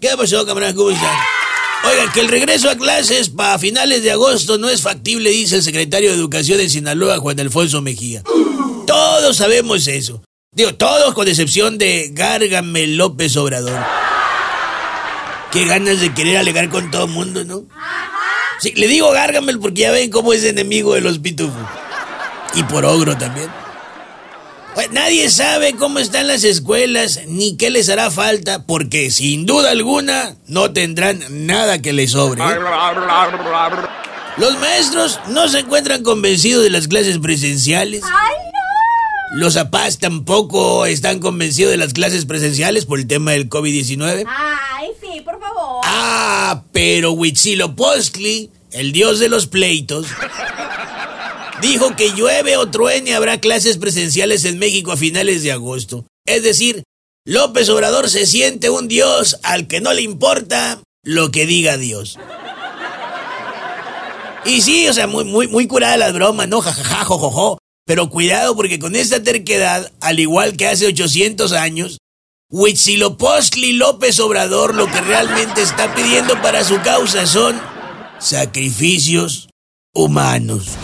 ¿Qué pasó, camarada? ¿Cómo están? Oigan, que el regreso a clases para finales de agosto no es factible, dice el secretario de Educación de Sinaloa, Juan Alfonso Mejía. Todos sabemos eso. Digo, todos con excepción de Gárgame López Obrador. Qué ganas de querer alegar con todo el mundo, ¿no? Sí, le digo Gargamel porque ya ven cómo es enemigo de los pitufos. Y por ogro también. Pues nadie sabe cómo están las escuelas ni qué les hará falta, porque sin duda alguna no tendrán nada que les sobre. ¿eh? Los maestros no se encuentran convencidos de las clases presenciales. Los papás tampoco están convencidos de las clases presenciales por el tema del COVID-19. Ay, sí, por favor. Ah, pero Huitzilopochtli, el dios de los pleitos, dijo que llueve o truene habrá clases presenciales en México a finales de agosto. Es decir, López Obrador se siente un dios al que no le importa lo que diga Dios. Y sí, o sea, muy, muy, muy curada las bromas, ¿no? Jajaja, jojojo. Pero cuidado porque con esta terquedad, al igual que hace 800 años, Huitzilopochtli López Obrador lo que realmente está pidiendo para su causa son sacrificios humanos.